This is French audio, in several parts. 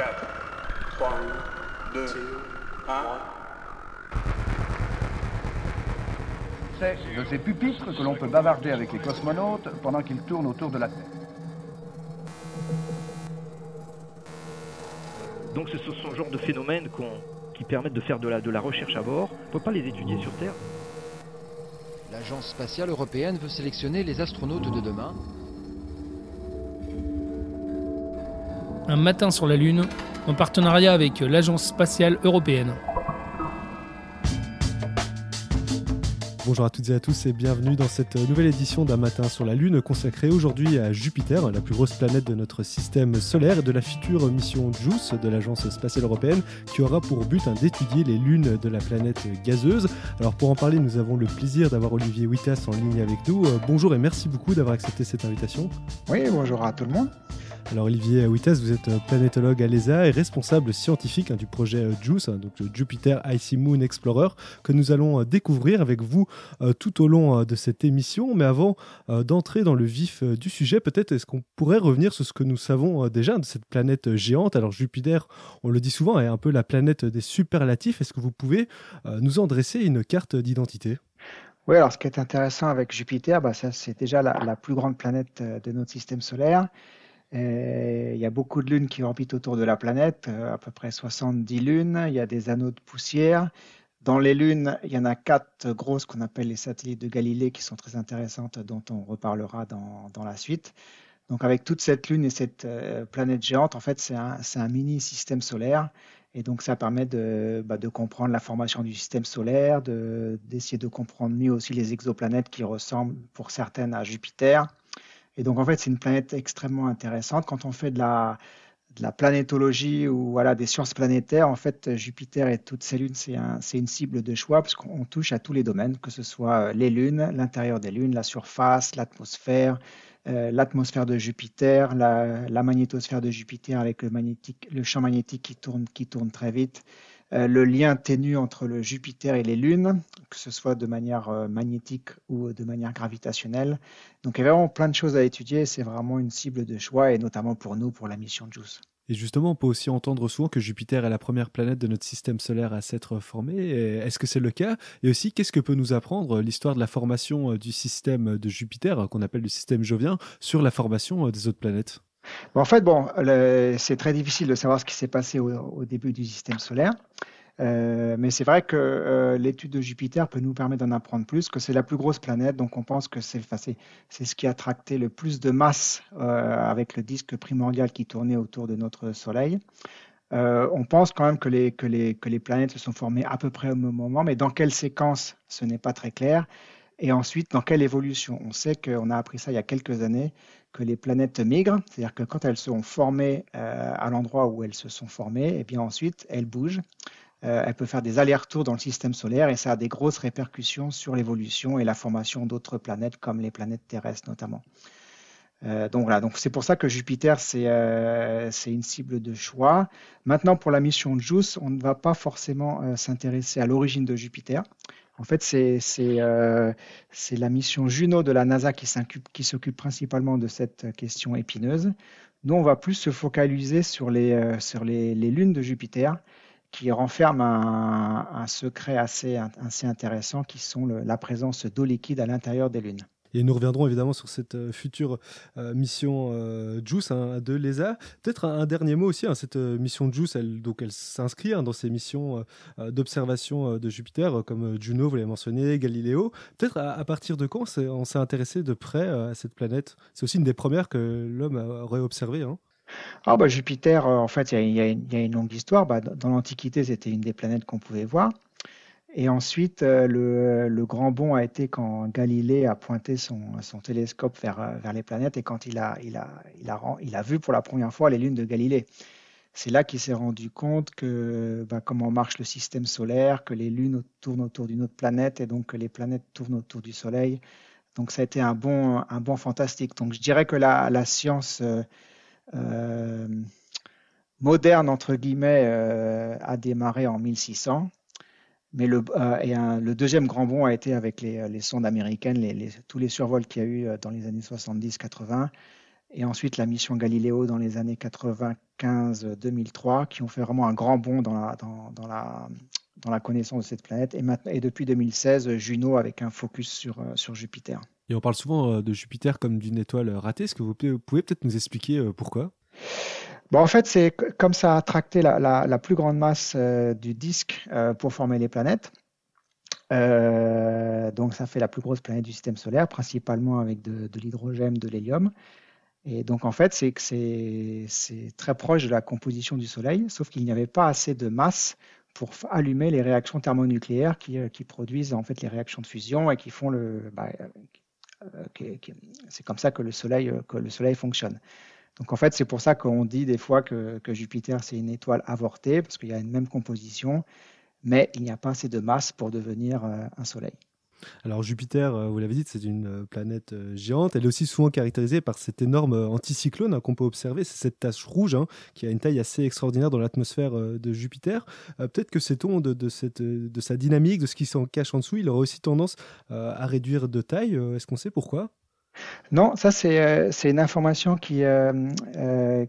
4, 3, 2, 1. C'est de ces pupitres que l'on peut bavarder avec les cosmonautes pendant qu'ils tournent autour de la Terre. Donc ce sont ce genre de phénomènes qu'on- qui permettent de faire de la, de la recherche à bord. On ne peut pas les étudier sur Terre? L'Agence spatiale européenne veut sélectionner les astronautes de demain. Un matin sur la Lune, en partenariat avec l'Agence spatiale européenne. Bonjour à toutes et à tous et bienvenue dans cette nouvelle édition d'un matin sur la Lune consacrée aujourd'hui à Jupiter, la plus grosse planète de notre système solaire et de la future mission JUICE de l'Agence spatiale européenne qui aura pour but hein, d'étudier les lunes de la planète gazeuse. Alors pour en parler, nous avons le plaisir d'avoir Olivier Wittas en ligne avec nous. Euh, bonjour et merci beaucoup d'avoir accepté cette invitation. Oui, bonjour à tout le monde. Alors Olivier Wittas, vous êtes euh, planétologue à l'ESA et responsable scientifique hein, du projet euh, JUICE, hein, donc le Jupiter Icy Moon Explorer, que nous allons euh, découvrir avec vous euh, tout au long euh, de cette émission. Mais avant euh, d'entrer dans le vif euh, du sujet, peut-être est-ce qu'on pourrait revenir sur ce que nous savons euh, déjà de cette planète euh, géante? Alors Jupiter, on le dit souvent, est un peu la planète des superlatifs. Est-ce que vous pouvez euh, nous en dresser une carte d'identité? Oui, alors ce qui est intéressant avec Jupiter, bah, c'est déjà la, plus grande planète euh, de notre système solaire. Il y a beaucoup de lunes qui orbitent autour de la planète, euh, à peu près 70 lunes. Il y a des anneaux de poussière. Dans les lunes, il y en a quatre grosses qu'on appelle les satellites de Galilée qui sont très intéressantes, dont on reparlera dans, dans la suite. Donc avec toute cette lune et cette euh, planète géante, en fait, c'est un, mini système solaire. Et donc ça permet de, bah, de comprendre la formation du système solaire, de- d'essayer de, comprendre mieux aussi les exoplanètes qui ressemblent pour certaines à Jupiter. Et donc en fait, c'est une planète extrêmement intéressante. Quand on fait de la, planétologie ou voilà, des sciences planétaires, en fait, Jupiter et toutes ces lunes, c'est un- une cible de choix parce qu'on touche à tous les domaines, que ce soit les lunes, l'intérieur des lunes, la surface, l'atmosphère, euh, l'atmosphère de Jupiter, la, magnétosphère de Jupiter avec le, le champ magnétique qui tourne, qui tourne très vite, euh, le lien ténu entre le Jupiter et les lunes, que ce soit de manière euh, magnétique ou de manière gravitationnelle. Donc il y a vraiment plein de choses à étudier, c'est vraiment une cible de choix et notamment pour nous, pour la mission JUICE. Et justement, on peut aussi entendre souvent que Jupiter est la première planète de notre système solaire à s'être formée. Est-ce que c'est le cas? Et aussi, qu'est-ce que peut nous apprendre euh, l'histoire de la formation euh, du système de Jupiter, euh, qu'on appelle le système jovien, sur la formation euh, des autres planètes? En fait, bon, c'est très difficile de savoir ce qui s'est passé au, début du système solaire. Euh, mais c'est vrai que euh, l'étude de Jupiter peut nous permettre d'en apprendre plus, que c'est la plus grosse planète, donc on pense que c'est ce qui a tracté le plus de masse euh, avec le disque primordial qui tournait autour de notre Soleil. On pense quand même que les, que, les, que les planètes se sont formées à peu près au même moment, mais dans quelle séquence, ce n'est pas très clair. Et ensuite, dans quelle évolution? On sait qu'on a appris ça il y a quelques années, que les planètes migrent, c'est-à-dire que quand elles sont formées euh, à l'endroit où elles se sont formées, et bien ensuite, elles bougent. Euh, elles peuvent faire des allers-retours dans le système solaire et ça a des grosses répercussions sur l'évolution et la formation d'autres planètes, comme les planètes terrestres notamment. Euh, donc voilà, donc c'est pour ça que Jupiter c'est une cible de choix. Maintenant pour la mission JUICE, on ne va pas forcément s'intéresser à l'origine de Jupiter. En fait, euh, c'est la mission Juno de la NASA qui s'occupe principalement de cette question épineuse. Nous, on va plus se focaliser sur les euh, lunes de Jupiter qui renferment un, secret assez intéressant qui sont la présence d'eau liquide à l'intérieur des lunes. Et nous reviendrons évidemment sur cette euh, future euh, mission euh, JUICE hein, de l'ESA. Peut-être un, dernier mot aussi. hein, cette mission JUICE, elle, elle s'inscrit hein, dans ces missions d'observation de Jupiter, comme Juno, vous l'avez mentionné, Galiléo. Peut-être à, partir de quand on s'est intéressé de près à cette planète? C'est aussi une des premières que l'homme aurait observées. Hein. Ah bah Jupiter, en fait, il y a, une, longue histoire. Bah, dans l'Antiquité, c'était une des planètes qu'on pouvait voir. Et ensuite, euh, le, grand bond a été quand Galilée a pointé son, télescope vers, euh, vers les planètes et quand il a, vu pour la première fois les lunes de Galilée. C'est là qu'il s'est rendu compte que bah, comment marche le système solaire, que les lunes tournent autour d'une autre planète et donc que les planètes tournent autour du Soleil. Donc ça a été un bond, un bond fantastique. Donc je dirais que la, science euh, moderne, entre guillemets, a démarré en 1600. Mais le, euh, le deuxième grand bond a été avec les, les sondes américaines, tous les survols qu'il y a eu euh, dans les années 70-80. et ensuite la mission Galileo dans les années 95-2003, qui ont fait vraiment un grand bond dans la, connaissance de cette planète. Et, depuis 2016, Juno avec un focus sur, euh, sur Jupiter. Et on parle souvent euh, de Jupiter comme d'une étoile ratée. Est-ce que vous pouvez peut-être nous expliquer euh, pourquoi? Bon, en fait, c'est comme ça a attracté la, plus grande masse du disque pour former les planètes. Euh, donc ça fait la plus grosse planète du système solaire, principalement avec de, l'hydrogène, de l'hélium. Et donc en fait, c'est que c'est très proche de la composition du Soleil, sauf qu'il n'y avait pas assez de masse pour allumer les réactions thermonucléaires qui, euh, produisent en fait les réactions de fusion et qui font le. Bah, euh, c'est comme ça que le Soleil euh, que le Soleil fonctionne. Donc en fait, c'est pour ça qu'on dit des fois que, Jupiter c'est une étoile avortée parce qu'il y a une même composition, mais il n'y a pas assez de masse pour devenir un Soleil. Alors Jupiter, euh, vous l'avez dit, c'est une euh, planète euh, géante. Elle est aussi souvent caractérisée par cet énorme anticyclone hein, qu'on peut observer. C'est cette tache rouge hein, qui a une taille assez extraordinaire dans l'atmosphère de Jupiter. Peut-être que c'est on de, de sa dynamique, de ce qui s'en cache en dessous, il aurait aussi tendance à réduire de taille. Est-ce qu'on sait pourquoi? Non, ça c'est une information qui,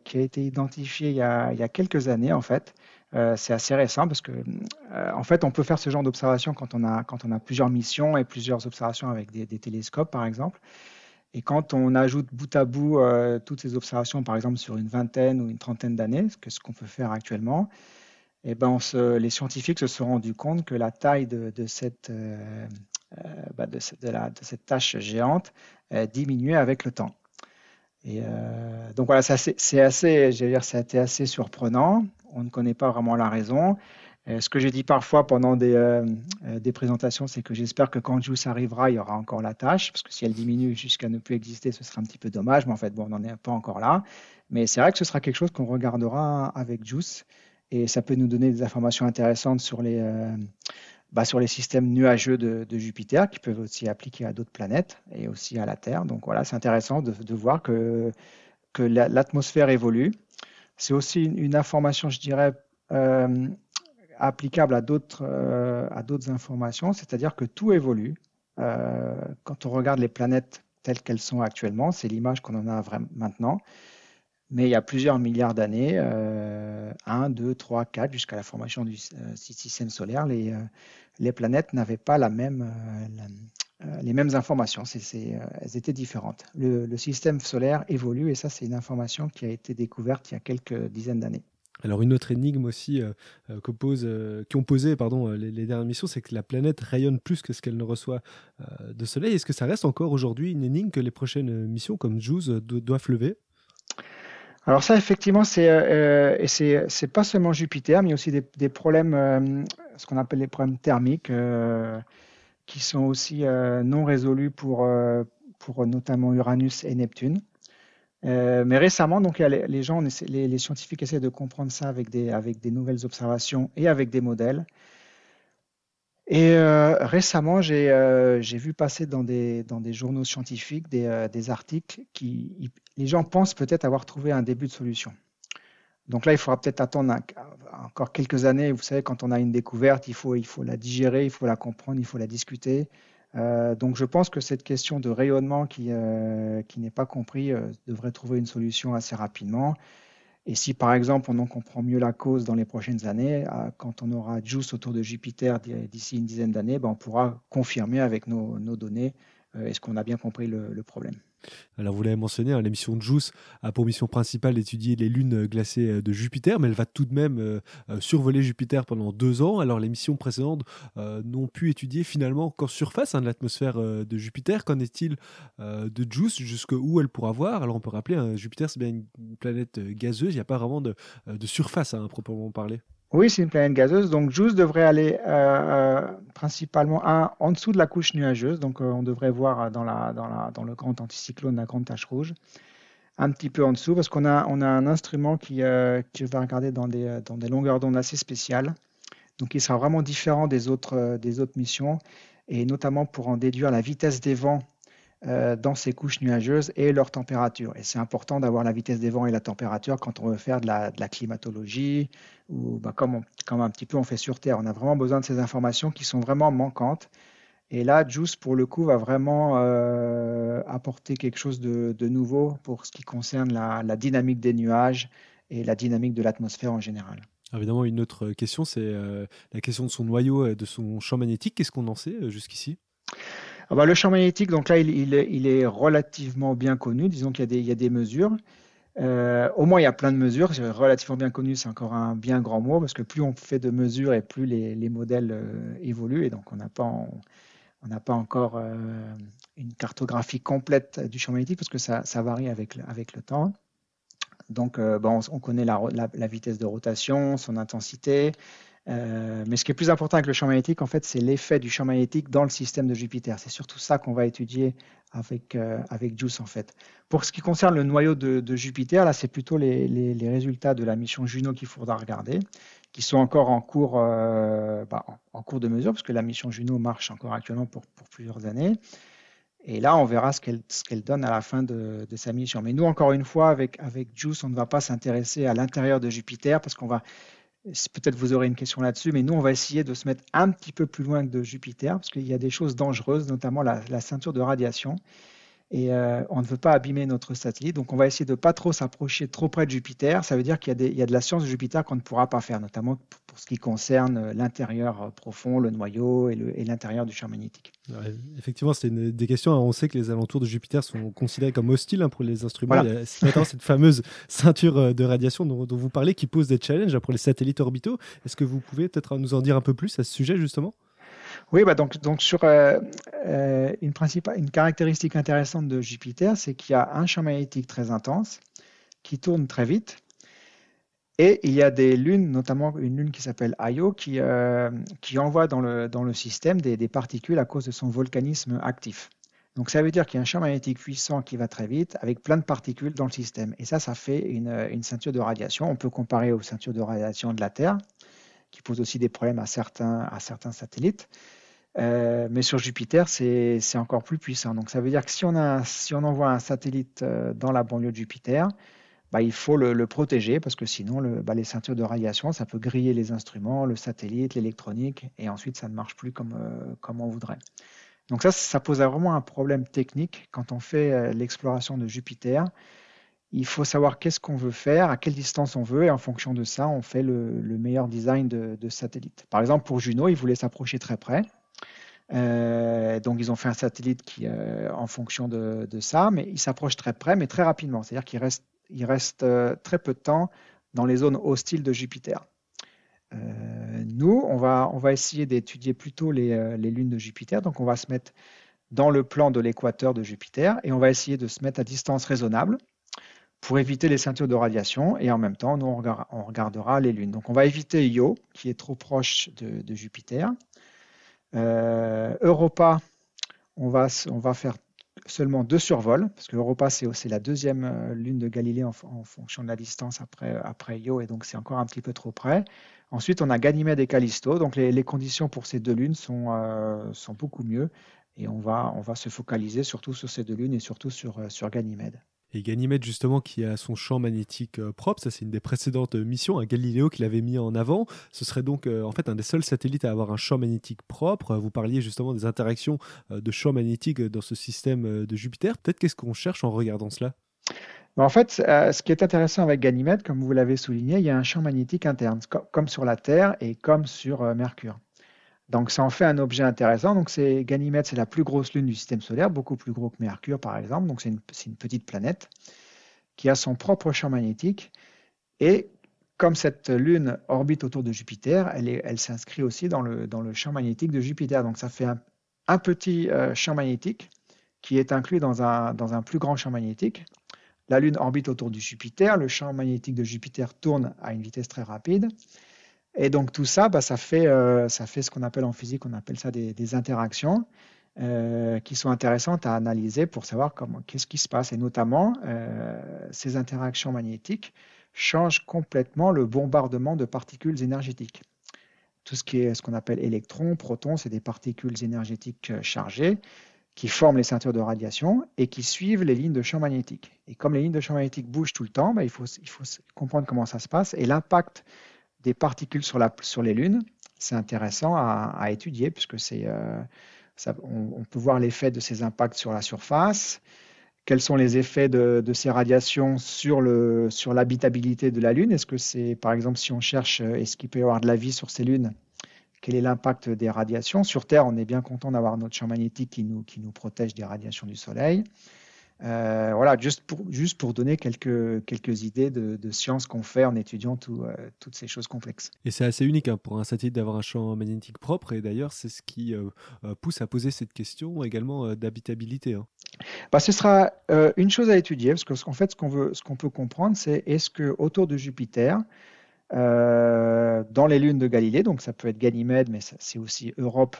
qui a été identifiée il y a, quelques années en fait. Euh, c'est assez récent parce que, euh, en fait, on peut faire ce genre d'observation quand on a plusieurs missions et plusieurs observations avec des, télescopes, par exemple. Et quand on ajoute bout à bout euh, toutes ces observations, par exemple sur une vingtaine ou une trentaine d'années, ce qu'on peut faire actuellement, eh ben les scientifiques se sont rendus compte que la taille de, cette bah, de, cette tâche géante diminuait avec le temps. Et donc voilà, c'est assez, assez, dire, c'est assez surprenant on ne connaît pas vraiment la raison. Euh, ce que j'ai dit parfois pendant des, euh, euh, des présentations, c'est que j'espère que quand Juice arrivera, il y aura encore la tâche, parce que si elle diminue jusqu'à ne plus exister, ce sera un petit peu dommage, mais en fait, bon, on n'en est pas encore là. Mais c'est vrai que ce sera quelque chose qu'on regardera avec Juice, et ça peut nous donner des informations intéressantes sur les, bah, sur les systèmes nuageux de, Jupiter, qui peuvent aussi appliquer à d'autres planètes, et aussi à la Terre. Donc voilà, c'est intéressant de, voir que, que l'atmosphère évolue. C'est aussi une, information, je dirais, euh, applicable à d'autres euh, informations, c'est-à-dire que tout évolue. Euh, quand on regarde les planètes telles qu'elles sont actuellement, c'est l'image qu'on en a maintenant. Mais il y a plusieurs milliards d'années, 1, 2, 3, 4, jusqu'à la formation du système solaire, les, les planètes n'avaient pas la même, les mêmes informations. elles étaient différentes. Le, système solaire évolue et ça, c'est une information qui a été découverte il y a quelques dizaines d'années. Alors une autre énigme aussi euh, euh, euh, ont posé pardon, les, dernières missions, c'est que la planète rayonne plus que ce qu'elle ne reçoit de Soleil. Est-ce que ça reste encore aujourd'hui une énigme que les prochaines missions comme JUICE doivent lever? Alors ça, effectivement, c'est euh, et c'est pas seulement Jupiter, mais aussi des, problèmes, ce qu'on appelle les problèmes thermiques qui sont aussi euh, non résolus pour, euh, pour notamment Uranus et Neptune. Euh, mais récemment, donc, les, gens, les, scientifiques essaient de comprendre ça avec des, avec des nouvelles observations et avec des modèles. Et récemment, j'ai vu passer dans des, journaux scientifiques des, des articles qui, les gens pensent peut-être avoir trouvé un début de solution. Donc là, il faudra peut-être attendre encore quelques années. Vous savez, quand on a une découverte, il faut, la digérer, il faut la comprendre, il faut la discuter. Euh, donc je pense que cette question de rayonnement qui, euh, n'est pas compris euh, devrait trouver une solution assez rapidement. Et si par exemple on en comprend mieux la cause dans les prochaines années, quand on aura Juice autour de Jupiter d'ici une dizaine d'années, ben, on pourra confirmer avec nos, données est-ce qu'on a bien compris le problème. Alors vous l'avez mentionné, hein, l'émission de JUICE a pour mission principale d'étudier les lunes glacées euh, de Jupiter, mais elle va tout de même euh, euh, survoler Jupiter pendant deux ans. Alors les missions précédentes n'ont pu étudier finalement qu'en surface hein, de l'atmosphère de Jupiter. Qu'en est-il de JUICE? Jusqu'où elle pourra voir? Alors on peut rappeler, hein, Jupiter c'est bien une planète gazeuse, il n'y a pas vraiment de, surface à proprement parler. Oui, c'est une planète gazeuse. Donc, JUICE devrait aller euh, euh, principalement en dessous de la couche nuageuse. Donc, euh, on devrait voir dans, le grand anticyclone la grande tache rouge. Un petit peu en dessous, parce qu'on a, on a un instrument qui, qui va regarder dans des, longueurs d'onde assez spéciales. Donc, il sera vraiment différent des des autres missions, et notamment pour en déduire la vitesse des vents euh, dans ces couches nuageuses et leur température. Et c'est important d'avoir la vitesse des vents et la température quand on veut faire de la, climatologie ou bah, comme, un petit peu on fait sur Terre. On a vraiment besoin de ces informations qui sont vraiment manquantes. Et là, JUICE, pour le coup, va vraiment euh, apporter quelque chose de, nouveau pour ce qui concerne la, dynamique des nuages et la dynamique de l'atmosphère en général. évidemment, une autre question, c'est euh, la question de son noyau et de son champ magnétique. Qu'est-ce qu'on en sait jusqu'ici? Ah bah, Le champ magnétique, donc là, il, est, relativement bien connu. Disons qu'il y, a des mesures. Euh, au moins, il y a plein de mesures. Relativement bien connu, c'est encore un bien grand mot, parce que plus on fait de mesures et plus les, les modèles euh, évoluent. Et donc, on n'a pas, encore euh, une cartographie complète du champ magnétique parce que ça, varie avec, le temps. Donc, bon, on, connaît la, vitesse de rotation, son intensité. Euh, mais ce qui est plus important avec le champ magnétique, en fait, c'est l'effet du champ magnétique dans le système de Jupiter. C'est surtout ça qu'on va étudier avec, euh, JUICE, en fait. Pour ce qui concerne le noyau de, Jupiter, là, c'est plutôt les, résultats de la mission Juno qu'il faudra regarder qui sont encore en cours, euh, bah, de mesure, parce que la mission Juno marche encore actuellement pour, plusieurs années. Et là, on verra ce qu'elle qu donne à la fin de, de, sa mission. Mais nous, encore une fois, avec, avec JUICE, on ne va pas s'intéresser à l'intérieur de Jupiter, parce qu'on va, peut-être vous aurez une question là-dessus, mais nous, on va essayer de se mettre un petit peu plus loin que de Jupiter, parce qu'il y a des choses dangereuses, notamment la, la ceinture de radiation et euh, on ne veut pas abîmer notre satellite. Donc on va essayer de ne pas trop s'approcher trop près de Jupiter. Ça veut dire qu'il y, y, a de la science de Jupiter qu'on ne pourra pas faire, notamment pour, pour ce qui concerne euh, l'intérieur euh, profond, le noyau et l'intérieur du champ magnétique. Ouais, effectivement, c'est des questions. On sait que les alentours de Jupiter sont considérés comme hostiles hein, pour les instruments. Voilà. Il y a notamment cette fameuse ceinture de radiation dont, dont, vous parlez qui pose des challenges pour les satellites orbitaux. Est-ce que vous pouvez peut-être nous en dire un peu plus à ce sujet justement? Oui, bah donc, sur euh, euh, une, caractéristique intéressante de Jupiter, c'est qu'il y a un champ magnétique très intense qui tourne très vite. Et il y a des lunes, notamment une lune qui s'appelle Io, qui, euh, envoie dans le, système des, particules à cause de son volcanisme actif. Donc ça veut dire qu'il y a un champ magnétique puissant qui va très vite avec plein de particules dans le système. Et ça, ça fait une, ceinture de radiation. On peut comparer aux ceintures de radiation de la Terre, qui posent aussi des problèmes à certains satellites. Euh, mais sur Jupiter, c'est encore plus puissant. Donc ça veut dire que si on, envoie un satellite euh, dans la banlieue de Jupiter, bah, il faut le, protéger parce que sinon bah, les ceintures de radiation, ça peut griller les instruments, le satellite, l'électronique, et ensuite ça ne marche plus comme, euh, on voudrait. Donc ça, ça pose vraiment un problème technique quand on fait l'exploration de Jupiter. Il faut savoir qu'est-ce qu'on veut faire, à quelle distance on veut, et en fonction de ça, on fait le, le meilleur design de, de satellite. Par exemple, pour Juno, ils voulaient s'approcher très près. Euh, donc ils ont fait un satellite qui, euh, en fonction de, ça, mais il s'approche très près, mais très rapidement. C'est-à-dire qu'il reste, il reste euh, très peu de temps dans les zones hostiles de Jupiter. Nous, on va, essayer d'étudier plutôt les, lunes de Jupiter. Donc on va se mettre dans le plan de l'équateur de Jupiter et on va essayer de se mettre à distance raisonnable pour éviter les ceintures de radiation et en même temps, nous, on, regard, on regardera les lunes. Donc on va éviter Io, qui est trop proche de Jupiter. Euh, Europa, on va, faire seulement deux survols, parce que Europa, c'est la deuxième euh, lune de Galilée en, fonction de la distance après, Io, et donc c'est encore un petit peu trop près. Ensuite, on a Ganymède et Callisto, donc les, conditions pour ces deux lunes sont, euh, beaucoup mieux, et on va, se focaliser surtout sur ces deux lunes et surtout sur, sur Ganymède. Et Ganymède, justement, qui a son champ magnétique euh, propre, ça c'est une des précédentes missions, à Galileo qui l'avait mis en avant. Ce serait donc euh, en fait un des seuls satellites à avoir un champ magnétique propre. Vous parliez justement des interactions euh, de champs magnétiques dans ce système de Jupiter. Peut-être qu'est-ce qu'on cherche en regardant cela? En fait, euh, ce qui est intéressant avec Ganymède, comme vous l'avez souligné, il y a un champ magnétique interne, comme sur la Terre et comme sur euh, Mercure. Donc ça en fait un objet intéressant. Donc c'est Ganymède, c'est la plus grosse lune du système solaire, beaucoup plus gros que Mercure par exemple. Donc c'est une, petite planète qui a son propre champ magnétique. Et comme cette lune orbite autour de Jupiter, elle, s'inscrit aussi dans le, champ magnétique de Jupiter. Donc ça fait un, petit euh, champ magnétique qui est inclus dans un, plus grand champ magnétique. La Lune orbite autour du Jupiter, le champ magnétique de Jupiter tourne à une vitesse très rapide. Et donc tout ça, bah, ça, fait, euh, ça fait ce qu'on appelle en physique, on appelle ça des, interactions euh, qui sont intéressantes à analyser pour savoir qu'est-ce qui se passe. Et notamment, euh, ces interactions magnétiques changent complètement le bombardement de particules énergétiques. Tout ce qui est qu'on appelle électrons, protons, c'est des particules énergétiques chargées qui forment les ceintures de radiation et qui suivent les lignes de champ magnétique. Et comme les lignes de champ magnétique bougent tout le temps, bah, il, faut, il faut comprendre comment ça se passe. Et l'impact des particules sur, les lunes, c'est intéressant à, étudier puisque c'est euh, on, peut voir l'effet de ces impacts sur la surface. Quels sont les effets de, ces radiations sur l'habitabilité de la Lune? Est-ce que c'est, par exemple, si on cherche, euh, est-ce qu'il peut y avoir de la vie sur ces lunes Quel est l'impact des radiations? Sur Terre, on est bien content d'avoir notre champ magnétique qui nous protège des radiations du Soleil. Euh, voilà, juste pour, juste pour donner quelques, quelques idées de, de sciences qu'on fait en étudiant tout, euh, toutes ces choses complexes. Et c'est assez unique hein, pour un satellite d'avoir un champ magnétique propre, et d'ailleurs, c'est ce qui euh, pousse à poser cette question également d'habitabilité. hein. Bah, ce sera une chose à étudier, parce qu'en fait, ce qu'on veut, ce qu'on peut comprendre, c'est est-ce que autour de Jupiter, dans les lunes de Galilée, donc ça peut être Ganymède, mais c'est aussi Europe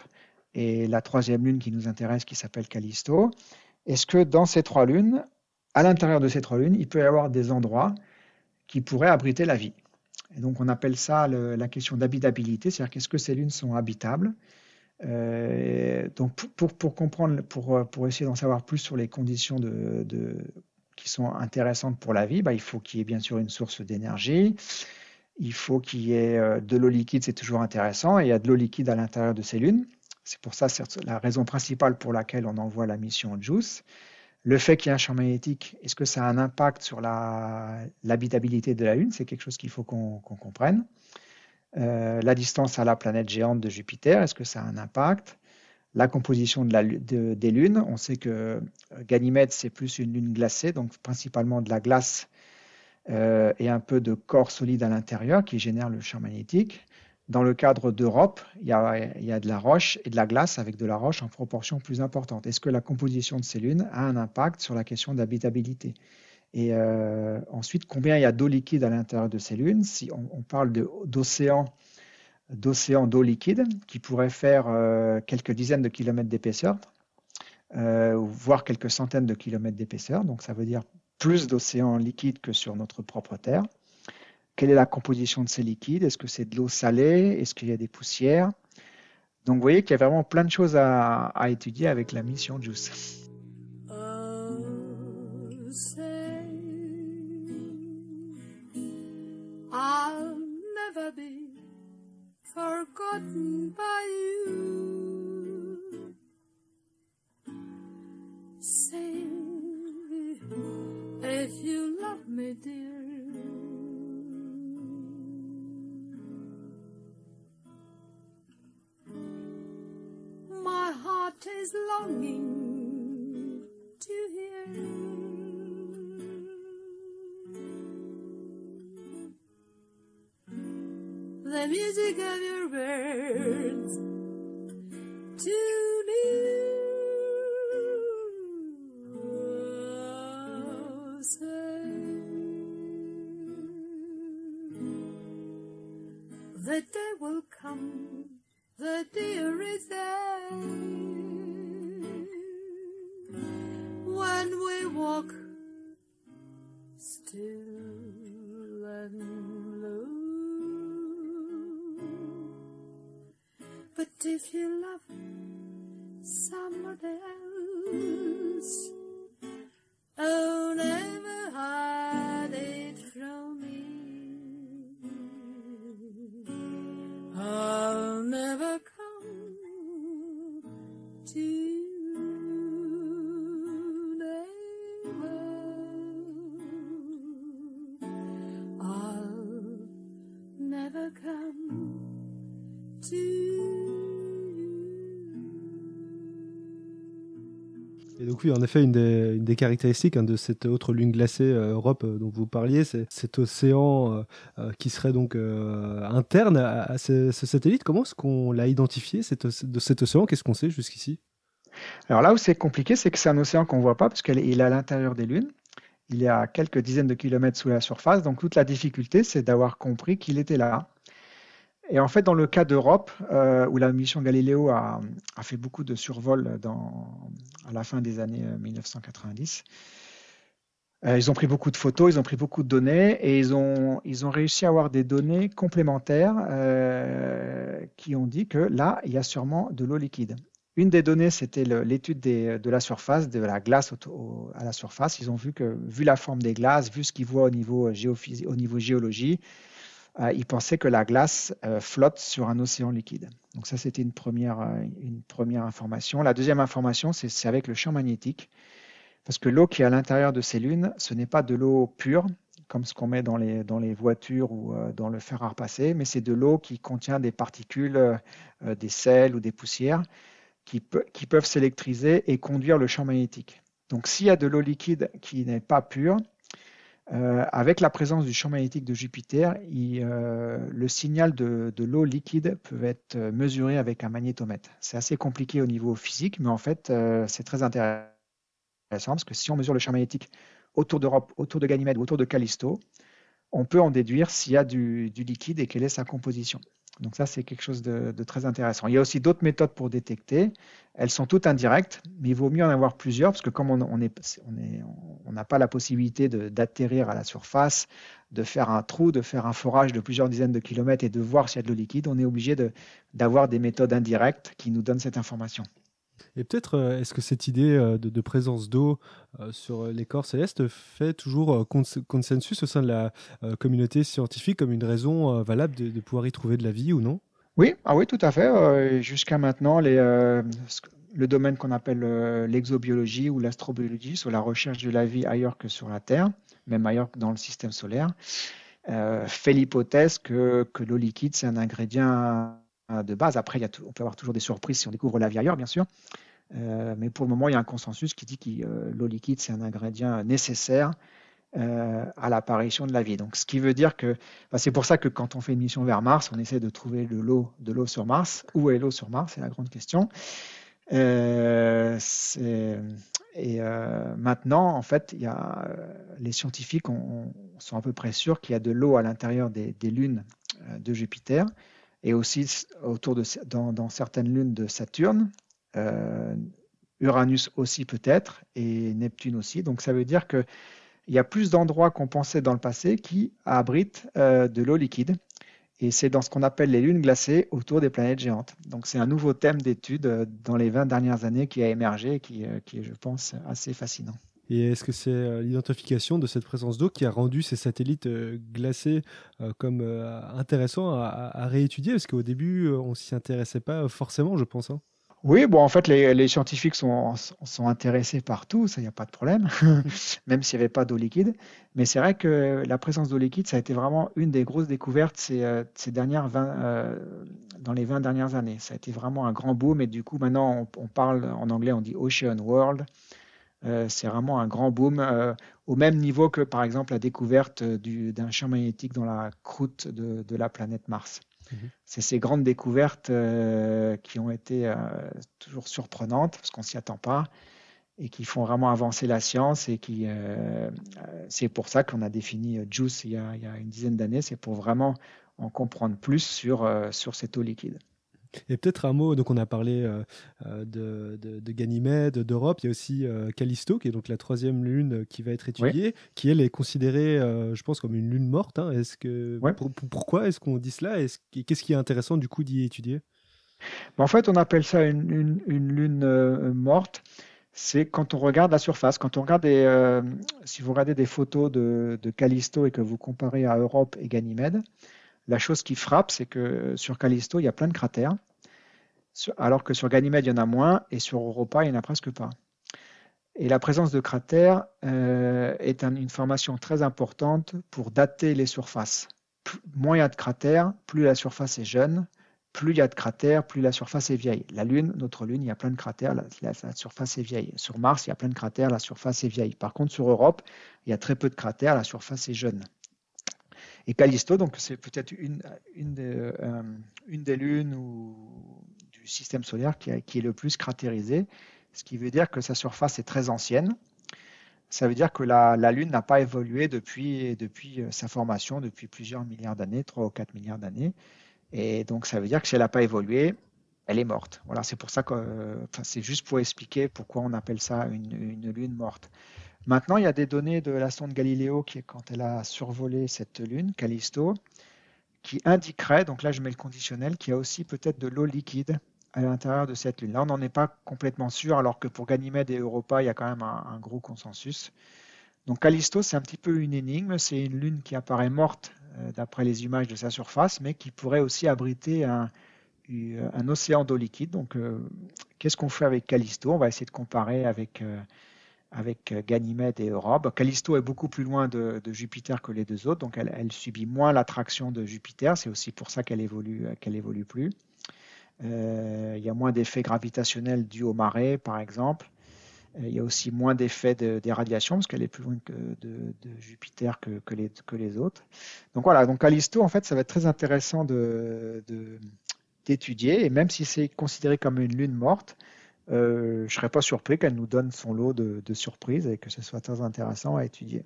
et la troisième lune qui nous intéresse, qui s'appelle Callisto, est-ce que dans ces trois lunes, à l'intérieur de ces trois lunes, il peut y avoir des endroits qui pourraient abriter la vie? Et donc, on appelle ça la question d'habitabilité, c'est-à-dire qu'est-ce que ces lunes sont habitables? Euh, donc pour, pour, pour comprendre, pour, pour essayer d'en savoir plus sur les conditions de, de- qui sont intéressantes pour la vie, bah, il faut qu'il y ait bien sûr une source d'énergie, il faut qu'il y ait euh, de l'eau liquide, c'est toujours intéressant, et il y a de l'eau liquide à l'intérieur de ces lunes. C'est pour ça la raison principale pour laquelle on envoie la mission JUICE. Le fait qu'il y ait un champ magnétique, est-ce que ça a un impact sur l'habitabilité de la Lune? C'est quelque chose qu'il faut qu'on comprenne. Euh, la distance à la planète géante de Jupiter, est-ce que ça a un impact? La composition des lunes, on sait que euh, Ganymède, c'est plus une lune glacée, donc principalement de la glace euh, et un peu de corps solide à l'intérieur qui génère le champ magnétique. Dans le cadre d'Europe, il y, a, de la roche et de la glace avec de la roche en proportion plus importante. Est-ce que la composition de ces lunes a un impact sur la question d'habitabilité? Et euh, ensuite, combien il y a d'eau liquide à l'intérieur de ces lunes? Si on, parle d'océans d'eau liquide qui pourraient faire euh, quelques dizaines de kilomètres d'épaisseur, euh, voire quelques centaines de kilomètres d'épaisseur. Donc ça veut dire plus d'océans liquides que sur notre propre Terre. Quelle est la composition de ces liquides? Est-ce que c'est de l'eau salée? Est-ce qu'il y a des poussières? Donc vous voyez qu'il y a vraiment plein de choses à, étudier avec la mission JUICE. Forgotten if you love me, dear. Take off your you love somebody else, oh, never hide oui, en effet, une des, caractéristiques hein, de cette autre lune glacée euh, Europe euh, dont vous parliez, c'est cet océan euh, qui serait donc interne à, ce, satellite. Comment est-ce qu'on l'a identifié, de cet océan? Qu'est-ce qu'on sait jusqu'ici? Alors là où c'est compliqué, c'est que c'est un océan qu'on ne voit pas parce qu'il est à l'intérieur des lunes. Il est à quelques dizaines de kilomètres sous la surface. Donc toute la difficulté, c'est d'avoir compris qu'il était là. Et en fait, dans le cas d'Europe, euh, où la mission Galileo a, fait beaucoup de survols à la fin des années euh, 1990, euh, ils ont pris beaucoup de photos, ils ont pris beaucoup de données et ils ont, réussi à avoir des données complémentaires euh, qui ont dit que là, il y a sûrement de l'eau liquide. Une des données, c'était l'étude de la surface, de la glace à la surface. Ils ont vu que, vu la forme des glaces, vu ce qu'ils voient au niveau, au niveau géologie, euh, ils pensaient que la glace euh, flotte sur un océan liquide. Donc ça, c'était une première, euh, information. La deuxième information, c'est avec le champ magnétique. Parce que l'eau qui est à l'intérieur de ces lunes, ce n'est pas de l'eau pure, comme ce qu'on met dans les, voitures ou euh, dans le fer à repasser, mais c'est de l'eau qui contient des particules, des sels ou des poussières, qui, qui peuvent s'électriser et conduire le champ magnétique. Donc s'il y a de l'eau liquide qui n'est pas pure, euh, avec la présence du champ magnétique de Jupiter, euh, le signal de, l'eau liquide peut être euh, mesuré avec un magnétomètre. C'est assez compliqué au niveau physique, mais en fait, c'est très intéressant parce que si on mesure le champ magnétique autour d'Europe, autour de Ganymède ou autour de Callisto, on peut en déduire s'il y a du, liquide et quelle est sa composition. Donc ça, c'est quelque chose de, très intéressant. Il y a aussi d'autres méthodes pour détecter. Elles sont toutes indirectes, mais il vaut mieux en avoir plusieurs parce que comme on n'a pas la possibilité d'atterrir à la surface, de faire un trou, de faire un forage de plusieurs dizaines de kilomètres et de voir s'il y a de l'eau liquide, on est obligé d'avoir des méthodes indirectes qui nous donnent cette information. Et peut-être, euh, est-ce que cette idée euh, de, présence d'eau euh, sur les corps célestes fait toujours cons- consensus au sein de la communauté scientifique comme une raison valable de, pouvoir y trouver de la vie ou non? Oui, ah oui, tout à fait. Jusqu'à maintenant, le domaine qu'on appelle l'exobiologie ou l'astrobiologie sur la recherche de la vie ailleurs que sur la Terre, même ailleurs que dans le système solaire, fait l'hypothèse que, que l'eau liquide, c'est un ingrédient euh, de base. Après, il y a on peut avoir toujours des surprises si on découvre la vie ailleurs, bien sûr. Euh, mais pour le moment, il y a un consensus qui dit que euh, l'eau liquide, c'est un ingrédient nécessaire euh, à l'apparition de la vie. Donc, ce qui veut dire que Enfin, c'est pour ça que quand on fait une mission vers Mars, on essaie de trouver de l'eau, de l'eau sur Mars. Où est l'eau sur Mars? C'est la grande question. Et maintenant, en fait, il y a, les scientifiques ont- ont- sont à peu près sûrs qu'il y a de l'eau à l'intérieur des, lunes de Jupiter et aussi autour de, dans, dans certaines lunes de Saturne. Euh, Uranus aussi peut-être et Neptune aussi. Donc ça veut dire que il y a plus d'endroits qu'on pensait dans le passé qui abritent euh, de l'eau liquide. Et c'est dans ce qu'on appelle les lunes glacées autour des planètes géantes. Donc c'est un nouveau thème d'étude euh, dans les 20 dernières années qui a émergé et qui est, je pense, assez fascinant. Et est-ce que c'est euh, l'identification de cette présence d'eau qui a rendu ces satellites euh, glacés euh, comme intéressants à, réétudier? Parce qu'au début, on s'y intéressait pas forcément, je pense. hein. Oui, bon, en fait, les, les scientifiques sont, sont intéressés par tout, ça, il n'y a pas de problème, même s'il n'y avait pas d'eau liquide. Mais c'est vrai que la présence d'eau liquide, ça a été vraiment une des grosses découvertes ces, ces dernières 20, euh, dans les 20 dernières années. Ça a été vraiment un grand boom et du coup, maintenant, on, on parle en anglais, on dit Ocean World. Euh, c'est vraiment un grand boom, euh, au même niveau que, par exemple, la découverte du- d'un champ magnétique dans la croûte de, de la planète Mars. C'est ces grandes découvertes euh, qui ont été euh, toujours surprenantes parce qu'on s'y attend pas et qui font vraiment avancer la science et qui euh, euh, c'est pour ça qu'on a défini euh, JUICE il y a, il y a une dizaine d'années, c'est pour vraiment en comprendre plus sur, euh, sur cette eau liquide. Et peut-être un mot, donc on a parlé euh, euh, de, de, de Ganymède, d'Europe, il y a aussi euh, Callisto, qui est donc la troisième lune qui va être étudiée, qui elle est considérée, euh, je pense, comme une lune morte. hein. Est-ce que, Ouais. pour- pour- pourquoi est-ce qu'on dit cela? Est-ce que- Qu'est-ce qui est intéressant du coup d'y étudier? En fait, on appelle ça une, une- une lune euh, morte. C'est quand on regarde la surface. Quand on regarde des, euh, si vous regardez des photos de, de Callisto et que vous comparez à Europe et Ganymède, la chose qui frappe, c'est que sur Callisto, il y a plein de cratères, alors que sur Ganymède, il y en a moins, et sur Europa, il n'y en a presque pas. Et la présence de cratères euh, est un- une formation très importante pour dater les surfaces. Moins il y a de cratères, plus la surface est jeune, plus il y a de cratères, plus la surface est vieille. La Lune, notre Lune, il y a plein de cratères, la, la- la surface est vieille. Sur Mars, il y a plein de cratères, la surface est vieille. Par contre, sur Europe, il y a très peu de cratères, la surface est jeune. Et Callisto, donc c'est peut-être une, une, des, euh, une des lunes ou du système solaire qui, est le plus cratérisée, ce qui veut dire que sa surface est très ancienne. Ça veut dire que la, la Lune n'a pas évolué depuis, depuis euh, sa formation, depuis plusieurs milliards d'années, 3 ou 4 milliards d'années. Et donc, ça veut dire que si elle n'a pas évolué, elle est morte. Voilà, c'est pour ça que euh, c'est juste pour expliquer pourquoi on appelle ça une, une lune morte. Maintenant, il y a des données de la sonde Galileo qui, quand elle a survolé cette lune, Callisto, qui indiquerait, donc là je mets le conditionnel, qu'il y a aussi peut-être de l'eau liquide à l'intérieur de cette lune. Là, on n'en est pas complètement sûr, alors que pour Ganymède et Europa, il y a quand même un, gros consensus. Donc Callisto, c'est un petit peu une énigme. C'est une lune qui apparaît morte euh, d'après les images de sa surface, mais qui pourrait aussi abriter un, un océan d'eau liquide. Donc, euh, qu'est-ce qu'on fait avec Callisto? On va essayer de comparer avec, euh, avec euh, Ganymède et Europe. Callisto est beaucoup plus loin de, Jupiter que les deux autres, donc elle, subit moins l'attraction de Jupiter. C'est aussi pour ça qu'elle évolue, qu'elle évolue plus. Euh, il y a moins d'effets gravitationnels dus aux marées, par exemple. Euh, Il y a aussi moins d'effets de- des radiations parce qu'elle est plus loin de, Jupiter que, les, que les autres. Donc voilà, donc Callisto, en fait, ça va être très intéressant d'étudier. Et même si c'est considéré comme une lune morte, euh, je ne serais pas surpris qu'elle nous donne son lot de, de surprises et que ce soit très intéressant à étudier.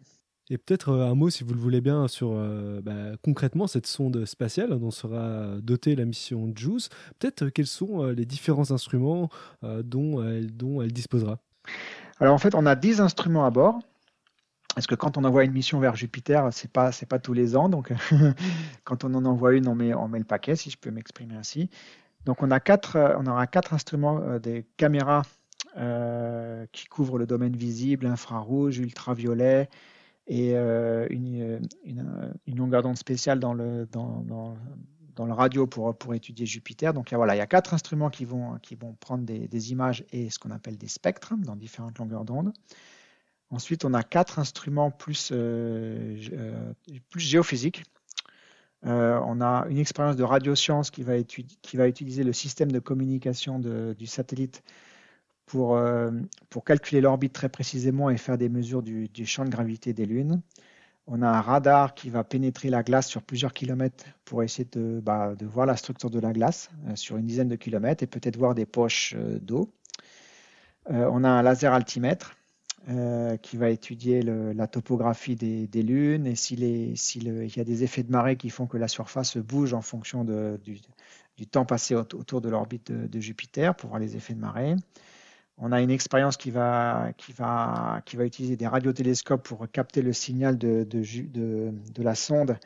Et peut-être euh, un mot, si vous le voulez bien, sur euh, bah, concrètement cette sonde spatiale dont sera dotée la mission JUICE. Peut-être euh, quels sont les différents instruments euh, dont, elle, dont elle disposera? Alors en fait, on a 10 instruments à bord. Parce que quand on envoie une mission vers Jupiter, c'est pas c'est pas tous les ans. Donc quand on en envoie une, on met on met le paquet, si je peux m'exprimer ainsi. Donc euh, on aura quatre instruments, euh, des caméras euh, qui couvrent le domaine visible, infrarouge, ultraviolet et une, longueur d'onde spéciale dans le radio pour, étudier Jupiter. Donc voilà, il y a quatre instruments qui vont, prendre des, images et ce qu'on appelle des spectres dans différentes longueurs d'onde. Ensuite, on a quatre instruments plus géophysiques. Euh, on a une expérience de radioscience qui va, qui va utiliser le système de communication du satellite pour, euh, pour calculer l'orbite très précisément et faire des mesures du, champ de gravité des lunes. On a un radar qui va pénétrer la glace sur plusieurs kilomètres pour essayer de, bah, voir la structure de la glace euh, sur une dizaine de kilomètres et peut-être voir des poches d'eau. On a un laser altimètre euh, qui va étudier la topographie des, lunes et s'il si si y a des effets de marée qui font que la surface bouge en fonction du, temps passé autour de l'orbite de, Jupiter pour voir les effets de marée. On a une expérience qui va, utiliser des radiotélescopes pour capter le signal de, la sonde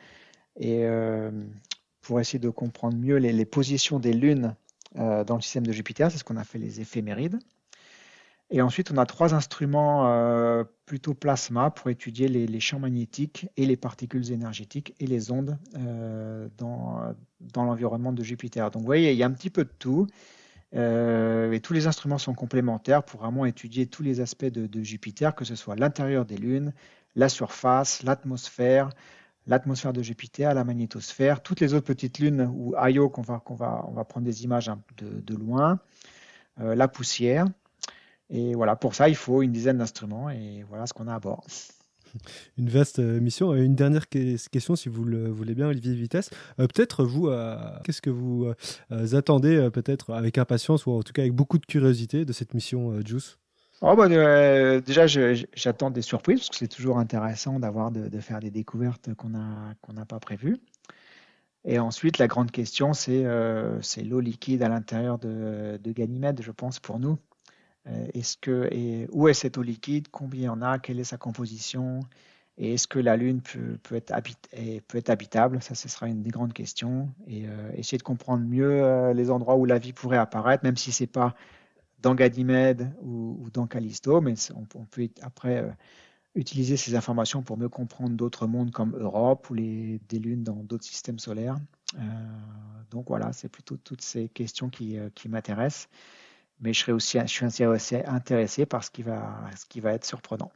et euh, pour essayer de comprendre mieux les, les positions des lunes euh, dans le système de Jupiter. C'est ce qu'on a fait les éphémérides. Et ensuite, on a trois instruments euh, plutôt plasma pour étudier les, champs magnétiques et les particules énergétiques et les ondes euh, dans, l'environnement de Jupiter. Donc, vous voyez, il y a un petit peu de tout. Euh, et tous les instruments sont complémentaires pour vraiment étudier tous les aspects de, Jupiter, que ce soit l'intérieur des lunes, la surface, l'atmosphère, l'atmosphère de Jupiter, la magnétosphère, toutes les autres petites lunes ou Io qu'on va, prendre des images de, loin, la poussière. Et voilà, pour ça, il faut une dizaine d'instruments et voilà ce qu'on a à bord. Une vaste mission. Une dernière question, si vous le voulez bien, Olivier Vitesse. Euh, peut-être vous, euh, qu'est-ce que vous euh, attendez, peut-être avec impatience ou en tout cas avec beaucoup de curiosité de cette mission JUICE? Oh, bah, Déjà, j'attends des surprises parce que c'est toujours intéressant d'avoir de, de, faire des découvertes qu'on n'a qu'on n'a pas prévues. Et ensuite, la grande question, c'est l'eau liquide à l'intérieur de, de Ganymède, je pense, pour nous. Est-ce que, et où est cette eau liquide? Combien il y en a? Quelle est sa composition? Et est-ce que la Lune peut, peut, être habitable? Ça, ce sera une des grandes questions. Et euh, essayer de comprendre mieux euh, les endroits où la vie pourrait apparaître, même si ce n'est pas dans Ganymède ou, ou, dans Callisto, mais on, peut après euh, utiliser ces informations pour mieux comprendre d'autres mondes comme Europe ou les, des lunes dans d'autres systèmes solaires. Euh, donc voilà, c'est plutôt toutes ces questions euh, qui m'intéressent mais je, serai aussi, je suis aussi intéressé par ce qui va, ce qui va être surprenant.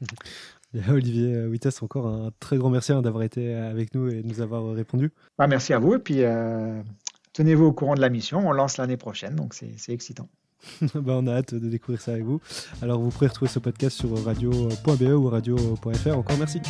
Olivier Wittes, encore un très grand merci d'avoir été avec nous et de nous avoir répondu. Bah, merci à vous et puis euh, tenez-vous au courant de la mission. On lance l'année prochaine, donc c'est excitant. bah, on a hâte de découvrir ça avec vous. Alors vous pourrez retrouver ce podcast sur radio.be ou radio.fr. Encore merci.